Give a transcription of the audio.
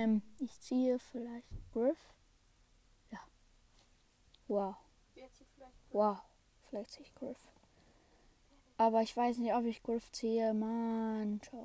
Ähm, ich ziehe vielleicht Griff. Ja. Wow. Vielleicht? Wow. Vielleicht ziehe ich Griff. Aber ich weiß nicht, ob ich Griff ziehe. Mann, ciao.